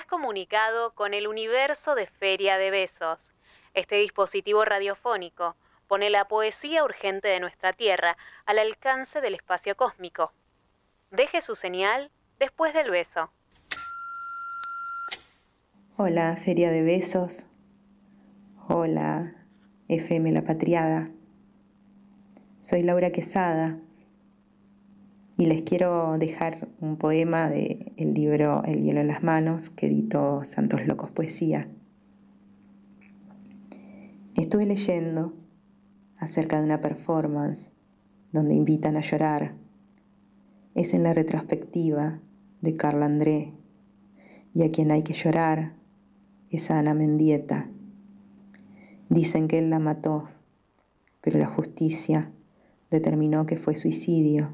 has comunicado con el universo de Feria de Besos. Este dispositivo radiofónico pone la poesía urgente de nuestra Tierra al alcance del espacio cósmico. Deje su señal después del beso. Hola, Feria de Besos. Hola, FM La Patriada. Soy Laura Quesada y les quiero dejar un poema del el libro El hielo en las manos que editó Santos Locos Poesía. Estuve leyendo acerca de una performance donde invitan a llorar. Es en la retrospectiva de Carla André y a quien hay que llorar es Ana Mendieta. Dicen que él la mató, pero la justicia determinó que fue suicidio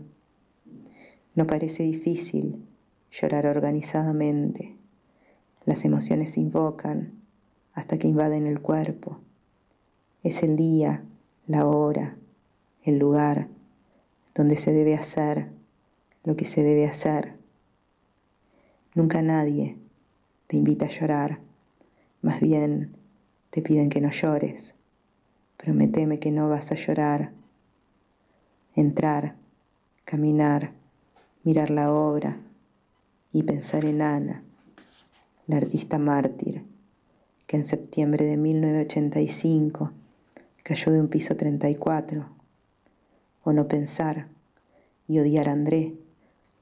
no parece difícil llorar organizadamente. Las emociones invocan hasta que invaden el cuerpo. Es el día, la hora, el lugar donde se debe hacer lo que se debe hacer. Nunca nadie te invita a llorar, más bien te piden que no llores. Prométeme que no vas a llorar. Entrar, caminar, mirar la obra y pensar en Ana, la artista mártir, que en septiembre de 1985 cayó de un piso 34, o no pensar y odiar a André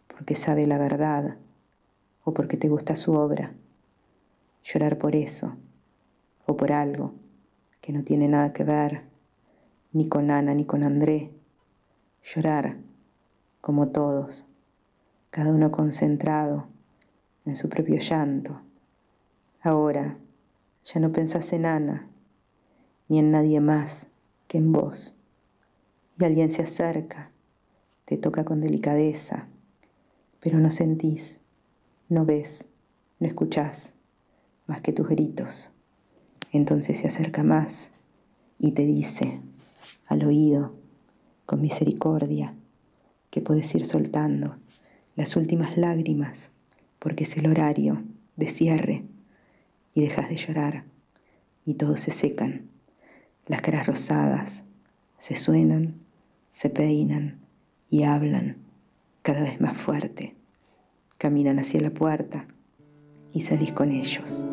porque sabe la verdad o porque te gusta su obra, llorar por eso o por algo que no tiene nada que ver ni con Ana ni con André, llorar como todos cada uno concentrado en su propio llanto. Ahora ya no pensás en Ana, ni en nadie más que en vos. Y alguien se acerca, te toca con delicadeza, pero no sentís, no ves, no escuchás más que tus gritos. Entonces se acerca más y te dice al oído, con misericordia, que puedes ir soltando las últimas lágrimas, porque es el horario de cierre y dejas de llorar y todos se secan. Las caras rosadas se suenan, se peinan y hablan cada vez más fuerte. Caminan hacia la puerta y salís con ellos.